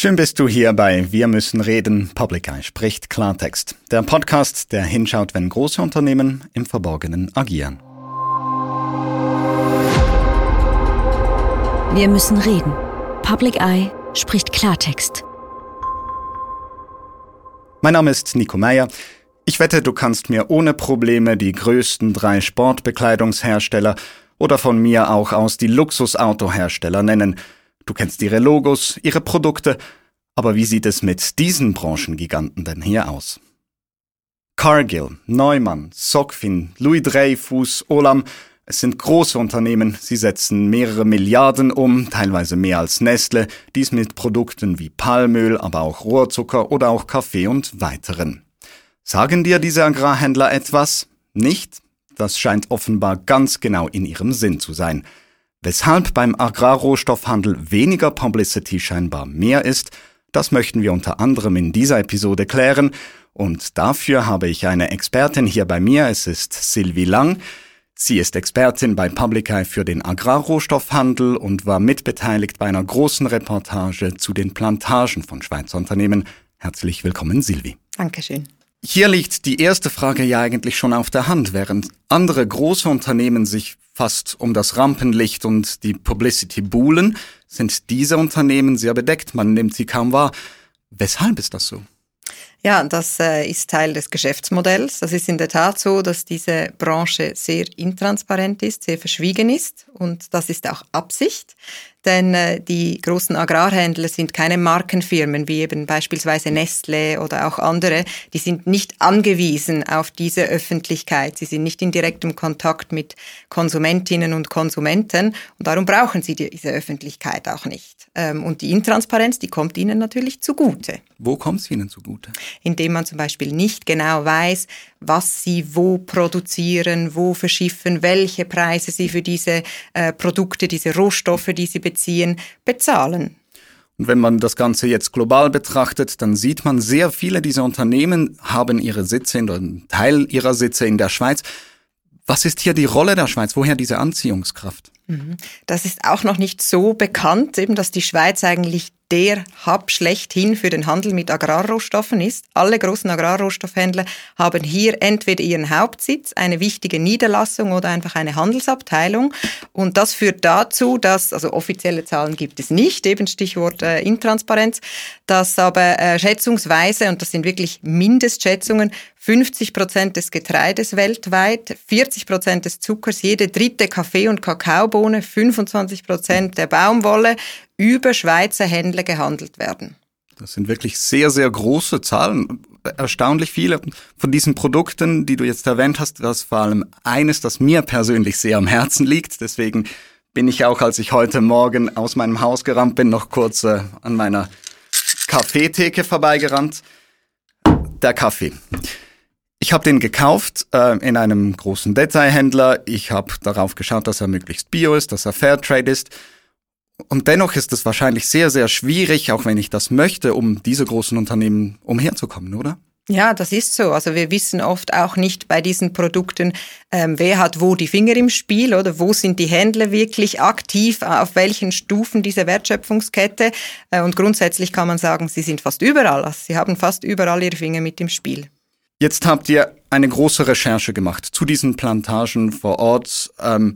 Schön bist du hier bei Wir müssen reden. Public Eye spricht Klartext. Der Podcast, der hinschaut, wenn große Unternehmen im Verborgenen agieren. Wir müssen reden. Public Eye spricht Klartext. Mein Name ist Nico Meyer. Ich wette, du kannst mir ohne Probleme die größten drei Sportbekleidungshersteller oder von mir auch aus die Luxusautohersteller nennen – Du kennst ihre Logos, ihre Produkte, aber wie sieht es mit diesen Branchengiganten denn hier aus? Cargill, Neumann, Sockfin, Louis Dreyfus, Olam, es sind große Unternehmen, sie setzen mehrere Milliarden um, teilweise mehr als Nestle, dies mit Produkten wie Palmöl, aber auch Rohrzucker oder auch Kaffee und weiteren. Sagen dir diese Agrarhändler etwas? Nicht? Das scheint offenbar ganz genau in ihrem Sinn zu sein. Weshalb beim Agrarrohstoffhandel weniger Publicity scheinbar mehr ist, das möchten wir unter anderem in dieser Episode klären und dafür habe ich eine Expertin hier bei mir, es ist Sylvie Lang. Sie ist Expertin bei Publica für den Agrarrohstoffhandel und war mitbeteiligt bei einer großen Reportage zu den Plantagen von Schweizer Unternehmen. Herzlich willkommen, Sylvie. Dankeschön. Hier liegt die erste Frage ja eigentlich schon auf der Hand, während andere große Unternehmen sich fast um das Rampenlicht und die Publicity buhlen, sind diese Unternehmen sehr bedeckt, man nimmt sie kaum wahr. Weshalb ist das so? Ja, das äh, ist Teil des Geschäftsmodells. Das ist in der Tat so, dass diese Branche sehr intransparent ist, sehr verschwiegen ist und das ist auch Absicht denn äh, die großen Agrarhändler sind keine Markenfirmen wie eben beispielsweise Nestle oder auch andere. Die sind nicht angewiesen auf diese Öffentlichkeit. Sie sind nicht in direktem Kontakt mit Konsumentinnen und Konsumenten und darum brauchen sie diese Öffentlichkeit auch nicht. Ähm, und die Intransparenz, die kommt ihnen natürlich zugute. Wo kommt es ihnen zugute? Indem man zum Beispiel nicht genau weiß, was sie wo produzieren, wo verschiffen, welche Preise sie für diese äh, Produkte, diese Rohstoffe, die sie beziehen, bezahlen. Und wenn man das Ganze jetzt global betrachtet, dann sieht man, sehr viele dieser Unternehmen haben ihre Sitze, in, einen Teil ihrer Sitze in der Schweiz. Was ist hier die Rolle der Schweiz? Woher diese Anziehungskraft? Mhm. Das ist auch noch nicht so bekannt, eben, dass die Schweiz eigentlich der Hub schlechthin für den Handel mit Agrarrohstoffen ist. Alle großen Agrarrohstoffhändler haben hier entweder ihren Hauptsitz, eine wichtige Niederlassung oder einfach eine Handelsabteilung. Und das führt dazu, dass, also offizielle Zahlen gibt es nicht, eben Stichwort äh, Intransparenz, dass aber äh, schätzungsweise, und das sind wirklich Mindestschätzungen, 50 Prozent des Getreides weltweit, 40 Prozent des Zuckers, jede dritte Kaffee- und Kakaobohne, 25 Prozent der Baumwolle, über Schweizer Händler gehandelt werden. Das sind wirklich sehr, sehr große Zahlen. Erstaunlich viele von diesen Produkten, die du jetzt erwähnt hast, das vor allem eines, das mir persönlich sehr am Herzen liegt. Deswegen bin ich auch, als ich heute Morgen aus meinem Haus gerannt bin, noch kurz äh, an meiner Kaffeetheke vorbeigerannt. Der Kaffee. Ich habe den gekauft äh, in einem großen Detailhändler. Ich habe darauf geschaut, dass er möglichst bio ist, dass er Fairtrade ist. Und dennoch ist es wahrscheinlich sehr, sehr schwierig, auch wenn ich das möchte, um diese großen Unternehmen umherzukommen, oder? Ja, das ist so. Also wir wissen oft auch nicht bei diesen Produkten, ähm, wer hat wo die Finger im Spiel oder wo sind die Händler wirklich aktiv, auf welchen Stufen dieser Wertschöpfungskette. Äh, und grundsätzlich kann man sagen, sie sind fast überall. Also sie haben fast überall ihre Finger mit im Spiel. Jetzt habt ihr eine große Recherche gemacht zu diesen Plantagen vor Ort. Ähm,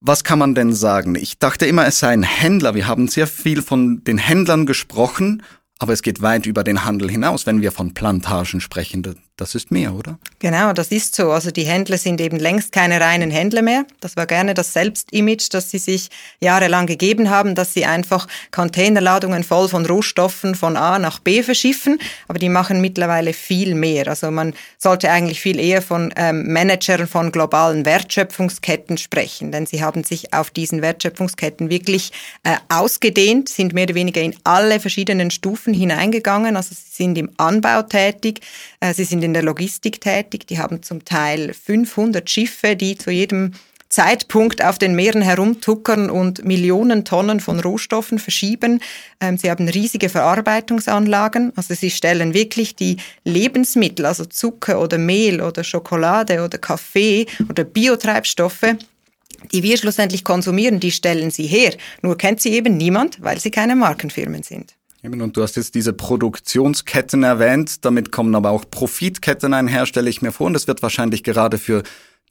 was kann man denn sagen? Ich dachte immer, es sei ein Händler. Wir haben sehr viel von den Händlern gesprochen aber es geht weit über den Handel hinaus, wenn wir von Plantagen sprechen. Das ist mehr, oder? Genau, das ist so. Also die Händler sind eben längst keine reinen Händler mehr. Das war gerne das Selbstimage, das sie sich jahrelang gegeben haben, dass sie einfach Containerladungen voll von Rohstoffen von A nach B verschiffen. Aber die machen mittlerweile viel mehr. Also man sollte eigentlich viel eher von ähm, Managern von globalen Wertschöpfungsketten sprechen, denn sie haben sich auf diesen Wertschöpfungsketten wirklich äh, ausgedehnt, sind mehr oder weniger in alle verschiedenen Stufen hineingegangen. Also sie sind im Anbau tätig, äh, sie sind in der Logistik tätig. Die haben zum Teil 500 Schiffe, die zu jedem Zeitpunkt auf den Meeren herumtuckern und Millionen Tonnen von Rohstoffen verschieben. Ähm, sie haben riesige Verarbeitungsanlagen. Also sie stellen wirklich die Lebensmittel, also Zucker oder Mehl oder Schokolade oder Kaffee oder Biotreibstoffe, die wir schlussendlich konsumieren, die stellen sie her. Nur kennt sie eben niemand, weil sie keine Markenfirmen sind. Und du hast jetzt diese Produktionsketten erwähnt, damit kommen aber auch Profitketten einher, stelle ich mir vor. Und es wird wahrscheinlich gerade für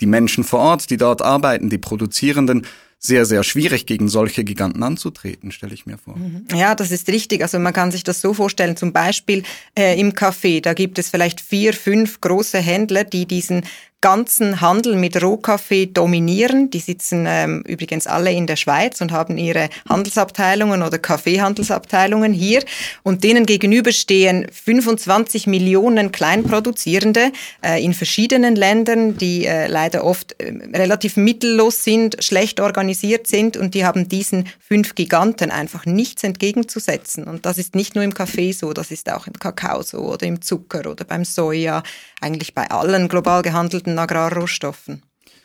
die Menschen vor Ort, die dort arbeiten, die Produzierenden, sehr, sehr schwierig, gegen solche Giganten anzutreten, stelle ich mir vor. Mhm. Ja, das ist richtig. Also man kann sich das so vorstellen, zum Beispiel äh, im Café, da gibt es vielleicht vier, fünf große Händler, die diesen ganzen Handel mit Rohkaffee dominieren. Die sitzen ähm, übrigens alle in der Schweiz und haben ihre Handelsabteilungen oder Kaffeehandelsabteilungen hier. Und denen gegenüber stehen 25 Millionen Kleinproduzierende äh, in verschiedenen Ländern, die äh, leider oft äh, relativ mittellos sind, schlecht organisiert sind und die haben diesen fünf Giganten einfach nichts entgegenzusetzen. Und das ist nicht nur im Kaffee so, das ist auch im Kakao so oder im Zucker oder beim Soja, eigentlich bei allen global gehandelten verarbeiteten Agrarrohstoffen.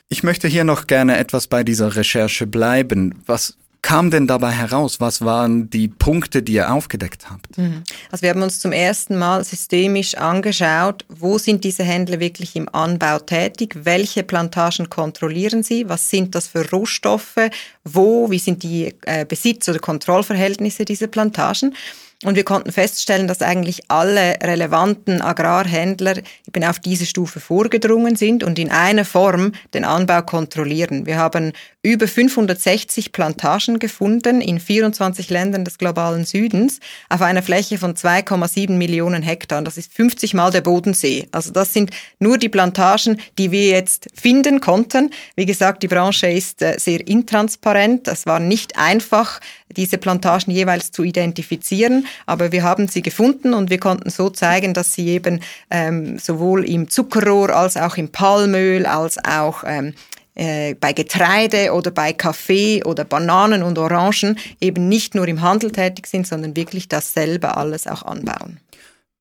Ich möchte hier noch gerne etwas bei dieser Recherche bleiben. Was kam denn dabei heraus? Was waren die Punkte, die ihr aufgedeckt habt? Mhm. Also wir haben uns zum ersten Mal systemisch angeschaut, wo sind diese Händler wirklich im Anbau tätig? Welche Plantagen kontrollieren sie? Was sind das für Rohstoffe? Wo? Wie sind die äh, Besitz- oder Kontrollverhältnisse dieser Plantagen? Und wir konnten feststellen, dass eigentlich alle relevanten Agrarhändler eben auf diese Stufe vorgedrungen sind und in einer Form den Anbau kontrollieren. Wir haben über 560 Plantagen gefunden in 24 Ländern des globalen Südens auf einer Fläche von 2,7 Millionen Hektar. Das ist 50 mal der Bodensee. Also das sind nur die Plantagen, die wir jetzt finden konnten. Wie gesagt, die Branche ist äh, sehr intransparent. Es war nicht einfach, diese Plantagen jeweils zu identifizieren. Aber wir haben sie gefunden und wir konnten so zeigen, dass sie eben ähm, sowohl im Zuckerrohr als auch im Palmöl als auch ähm, äh, bei Getreide oder bei Kaffee oder Bananen und Orangen eben nicht nur im Handel tätig sind, sondern wirklich dasselbe alles auch anbauen.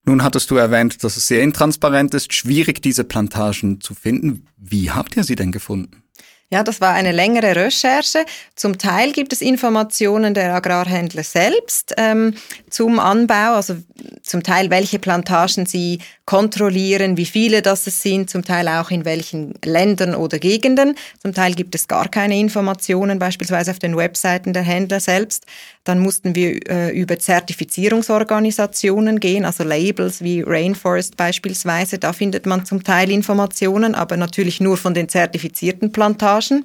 Nun hattest du erwähnt, dass es sehr intransparent ist, schwierig diese Plantagen zu finden. Wie habt ihr sie denn gefunden? Ja, das war eine längere Recherche. Zum Teil gibt es Informationen der Agrarhändler selbst ähm, zum Anbau, also zum Teil welche Plantagen sie kontrollieren, wie viele das es sind, zum Teil auch in welchen Ländern oder Gegenden. Zum Teil gibt es gar keine Informationen, beispielsweise auf den Webseiten der Händler selbst. Dann mussten wir äh, über Zertifizierungsorganisationen gehen, also Labels wie Rainforest beispielsweise. Da findet man zum Teil Informationen, aber natürlich nur von den zertifizierten Plantagen.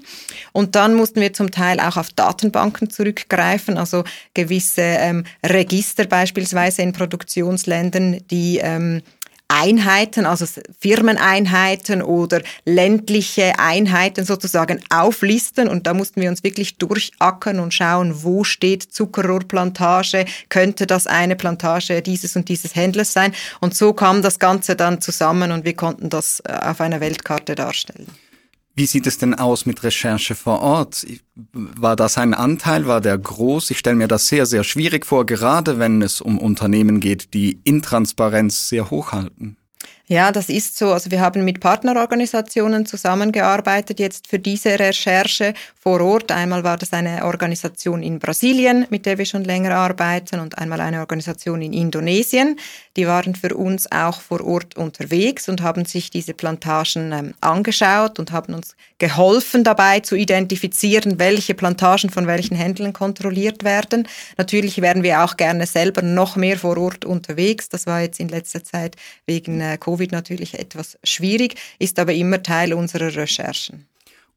Und dann mussten wir zum Teil auch auf Datenbanken zurückgreifen, also gewisse ähm, Register beispielsweise in Produktionsländern, die ähm, Einheiten, also Firmeneinheiten oder ländliche Einheiten sozusagen auflisten. Und da mussten wir uns wirklich durchackern und schauen, wo steht Zuckerrohrplantage, könnte das eine Plantage dieses und dieses Händlers sein. Und so kam das Ganze dann zusammen und wir konnten das äh, auf einer Weltkarte darstellen. Wie sieht es denn aus mit Recherche vor Ort? War das ein Anteil? War der groß? Ich stelle mir das sehr, sehr schwierig vor, gerade wenn es um Unternehmen geht, die Intransparenz sehr hoch halten. Ja, das ist so. Also wir haben mit Partnerorganisationen zusammengearbeitet jetzt für diese Recherche vor Ort. Einmal war das eine Organisation in Brasilien, mit der wir schon länger arbeiten, und einmal eine Organisation in Indonesien. Die waren für uns auch vor Ort unterwegs und haben sich diese Plantagen ähm, angeschaut und haben uns geholfen dabei zu identifizieren, welche Plantagen von welchen Händlern kontrolliert werden. Natürlich wären wir auch gerne selber noch mehr vor Ort unterwegs. Das war jetzt in letzter Zeit wegen äh, Covid Covid natürlich etwas schwierig, ist aber immer Teil unserer Recherchen.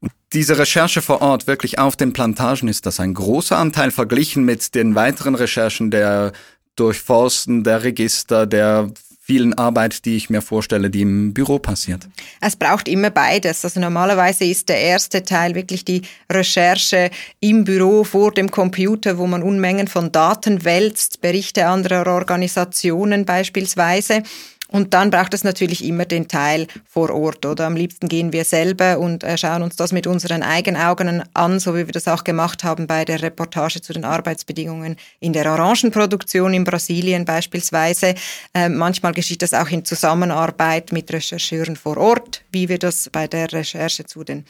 Und diese Recherche vor Ort, wirklich auf den Plantagen, ist das ein großer Anteil verglichen mit den weiteren Recherchen der Durchforsten, der Register, der vielen Arbeit, die ich mir vorstelle, die im Büro passiert? Es braucht immer beides. Also normalerweise ist der erste Teil wirklich die Recherche im Büro vor dem Computer, wo man Unmengen von Daten wälzt, Berichte anderer Organisationen beispielsweise. Und dann braucht es natürlich immer den Teil vor Ort, oder? Am liebsten gehen wir selber und äh, schauen uns das mit unseren eigenen Augen an, so wie wir das auch gemacht haben bei der Reportage zu den Arbeitsbedingungen in der Orangenproduktion in Brasilien beispielsweise. Äh, manchmal geschieht das auch in Zusammenarbeit mit Rechercheuren vor Ort, wie wir das bei der Recherche zu den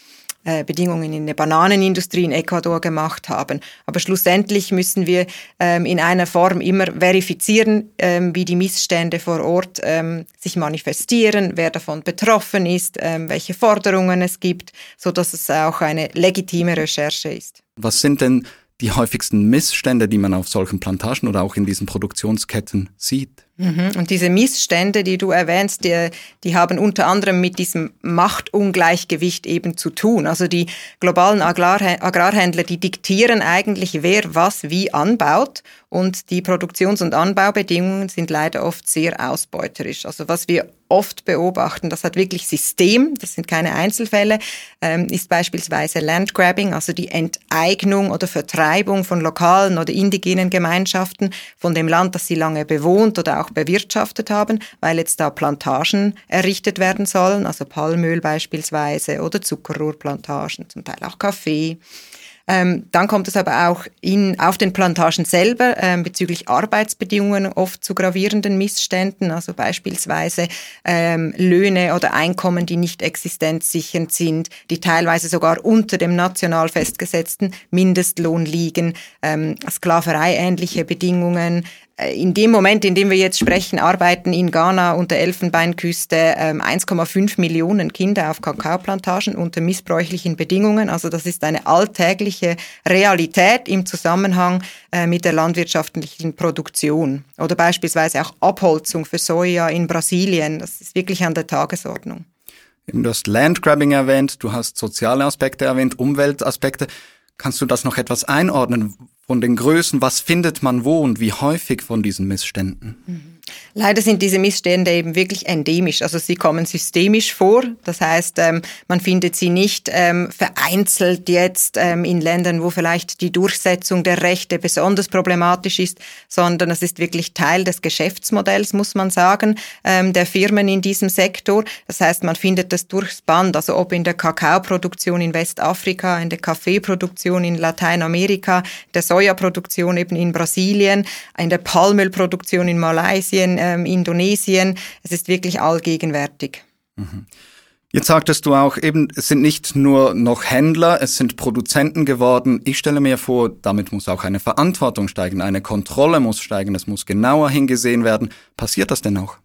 äh, Bedingungen in der Bananenindustrie in Ecuador gemacht haben. Aber schlussendlich müssen wir ähm, in einer Form immer verifizieren, ähm, wie die Missstände vor Ort ähm, sich manifestieren, wer davon betroffen ist, ähm, welche Forderungen es gibt, so dass es auch eine legitime Recherche ist. Was sind denn die häufigsten Missstände, die man auf solchen Plantagen oder auch in diesen Produktionsketten sieht? Mhm. Und diese Missstände, die du erwähnst, die, die haben unter anderem mit diesem Machtungleichgewicht eben zu tun. Also die globalen Agrar Agrarhändler, die diktieren eigentlich, wer was wie anbaut. Und die Produktions- und Anbaubedingungen sind leider oft sehr ausbeuterisch. Also was wir oft beobachten, das hat wirklich System, das sind keine Einzelfälle, ähm, ist beispielsweise Landgrabbing, also die Enteignung oder Vertreibung von lokalen oder indigenen Gemeinschaften von dem Land, das sie lange bewohnt oder auch bewirtschaftet haben, weil jetzt da Plantagen errichtet werden sollen, also Palmöl beispielsweise oder Zuckerrohrplantagen, zum Teil auch Kaffee. Ähm, dann kommt es aber auch in, auf den Plantagen selber ähm, bezüglich Arbeitsbedingungen oft zu gravierenden Missständen, also beispielsweise ähm, Löhne oder Einkommen, die nicht existenzsichernd sind, die teilweise sogar unter dem national festgesetzten Mindestlohn liegen, ähm, Sklaverei-ähnliche Bedingungen, äh, in dem Moment, in dem wir jetzt sprechen, arbeiten in Ghana und der Elfenbeinküste 1,5 ähm, Millionen Kinder auf Kakaoplantagen unter missbräuchlichen Bedingungen. Also das ist eine alltägliche Realität im Zusammenhang äh, mit der landwirtschaftlichen Produktion. Oder beispielsweise auch Abholzung für Soja in Brasilien. Das ist wirklich an der Tagesordnung. Du hast Landgrabbing erwähnt, du hast soziale Aspekte erwähnt, Umweltaspekte. Kannst du das noch etwas einordnen von den Größen? Was findet man wo und wie häufig von diesen Missständen? Mhm. Leider sind diese Missstände eben wirklich endemisch. Also sie kommen systemisch vor. Das heißt, ähm, man findet sie nicht ähm, vereinzelt jetzt ähm, in Ländern, wo vielleicht die Durchsetzung der Rechte besonders problematisch ist, sondern es ist wirklich Teil des Geschäftsmodells, muss man sagen, der Firmen in diesem Sektor. Das heißt, man findet das durchs Band, also ob in der Kakaoproduktion in Westafrika, in der Kaffeeproduktion in Lateinamerika, der Sojaproduktion eben in Brasilien, in der Palmölproduktion in Malaysia, Malaysia, ähm, Indonesien. Es ist wirklich allgegenwärtig. Mhm. Jetzt sagtest du auch eben, es sind nicht nur noch Händler, es sind Produzenten geworden. Ich stelle mir vor, damit muss auch eine Verantwortung steigen, eine Kontrolle muss steigen, es muss genauer hingesehen werden. Passiert das denn auch?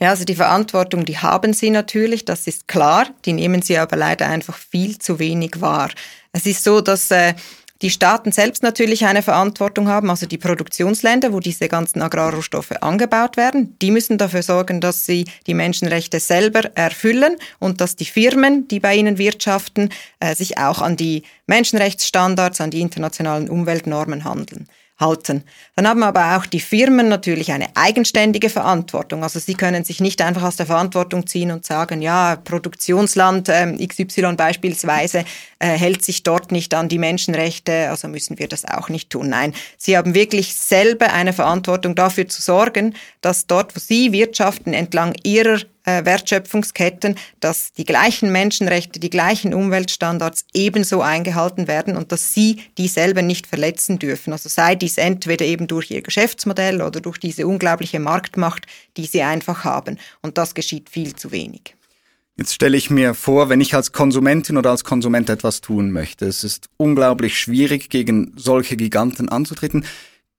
Ja, also die Verantwortung, die haben sie natürlich, das ist klar. Die nehmen sie aber leider einfach viel zu wenig wahr. Es ist so, dass äh, die Staaten selbst natürlich eine Verantwortung haben, also die Produktionsländer, wo diese ganzen Agrarrohstoffe angebaut werden, die müssen dafür sorgen, dass sie die Menschenrechte selber erfüllen und dass die Firmen, die bei ihnen wirtschaften, äh, sich auch an die Menschenrechtsstandards, an die internationalen Umweltnormen handeln halten. Dann haben aber auch die Firmen natürlich eine eigenständige Verantwortung. Also sie können sich nicht einfach aus der Verantwortung ziehen und sagen, ja, Produktionsland äh, XY beispielsweise äh, hält sich dort nicht an die Menschenrechte, also müssen wir das auch nicht tun. Nein, sie haben wirklich selber eine Verantwortung dafür zu sorgen, dass dort, wo sie wirtschaften, entlang ihrer äh, Wertschöpfungsketten, dass die gleichen Menschenrechte, die gleichen Umweltstandards ebenso eingehalten werden und dass sie die selber nicht verletzen dürfen. Also sei dies entweder eben durch ihr Geschäftsmodell oder durch diese unglaubliche Marktmacht, die sie einfach haben. Und das geschieht viel zu wenig. Jetzt stelle ich mir vor, wenn ich als Konsumentin oder als Konsument etwas tun möchte. Es ist unglaublich schwierig, gegen solche Giganten anzutreten.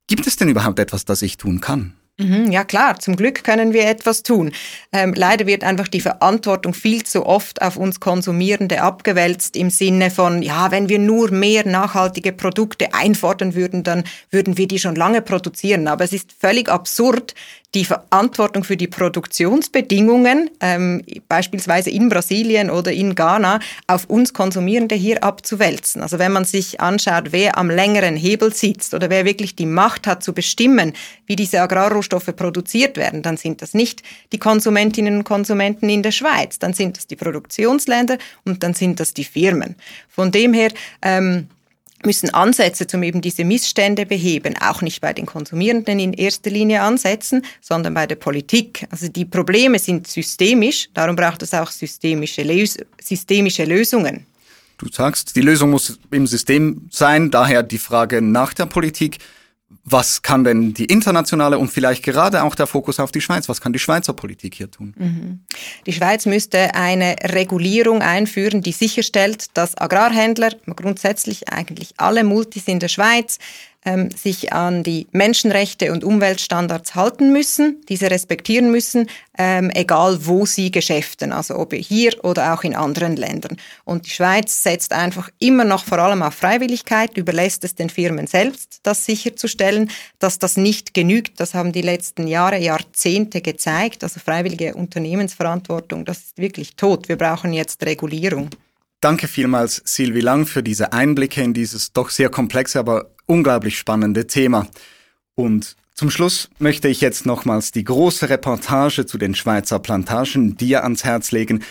Gibt es denn überhaupt etwas, das ich tun kann? Mhm, ja klar, zum Glück können wir etwas tun. Ähm, leider wird einfach die Verantwortung viel zu oft auf uns Konsumierende abgewälzt im Sinne von, ja, wenn wir nur mehr nachhaltige Produkte einfordern würden, dann würden wir die schon lange produzieren. Aber es ist völlig absurd, die Verantwortung für die Produktionsbedingungen, ähm, beispielsweise in Brasilien oder in Ghana, auf uns Konsumierende hier abzuwälzen. Also wenn man sich anschaut, wer am längeren Hebel sitzt oder wer wirklich die Macht hat zu bestimmen, wie diese Agrarrohstoffe produziert werden, dann sind das nicht die Konsumentinnen und Konsumenten in der Schweiz, dann sind das die Produktionsländer und dann sind das die Firmen. Von dem her ähm, müssen Ansätze, um eben diese Missstände beheben, auch nicht bei den Konsumierenden in erster Linie ansetzen, sondern bei der Politik. Also die Probleme sind systemisch, darum braucht es auch systemische, Lös systemische Lösungen. Du sagst, die Lösung muss im System sein, daher die Frage nach der Politik. Was kann denn die internationale und vielleicht gerade auch der Fokus auf die Schweiz, was kann die Schweizer Politik hier tun? Mhm. Die Schweiz müsste eine Regulierung einführen, die sicherstellt, dass Agrarhändler, grundsätzlich eigentlich alle Multis in der Schweiz, ähm, sich an die Menschenrechte und Umweltstandards halten müssen, diese respektieren müssen, ähm, egal wo sie geschäften, also ob hier oder auch in anderen Ländern. Und die Schweiz setzt einfach immer noch vor allem auf Freiwilligkeit, überlässt es den Firmen selbst, das sicherzustellen, dass das nicht genügt. Das haben die letzten Jahre, Jahrzehnte gezeigt. Also freiwillige Unternehmensverantwortung, das ist wirklich tot. Wir brauchen jetzt Regulierung. Danke vielmals, Silvi Lang, für diese Einblicke in dieses doch sehr komplexe, aber unglaublich spannende Thema. Und zum Schluss möchte ich jetzt nochmals die große Reportage zu den Schweizer Plantagen dir ans Herz legen.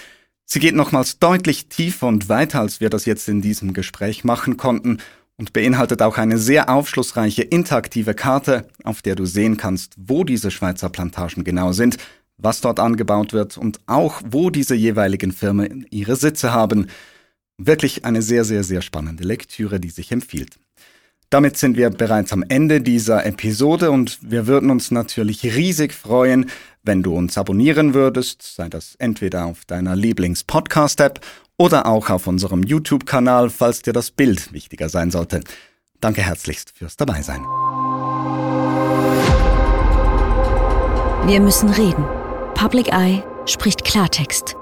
Sie geht nochmals deutlich tiefer und weiter, als wir das jetzt in diesem Gespräch machen konnten und beinhaltet auch eine sehr aufschlussreiche interaktive Karte, auf der du sehen kannst, wo diese Schweizer Plantagen genau sind, was dort angebaut wird und auch, wo diese jeweiligen Firmen ihre Sitze haben. Wirklich eine sehr, sehr, sehr spannende Lektüre, die sich empfiehlt. Damit sind wir bereits am Ende dieser Episode und wir würden uns natürlich riesig freuen, wenn du uns abonnieren würdest, sei das entweder auf deiner Lieblings-Podcast-App oder auch auf unserem YouTube-Kanal, falls dir das Bild wichtiger sein sollte. Danke herzlichst fürs Dabeisein. Wir müssen reden. Public Eye spricht Klartext.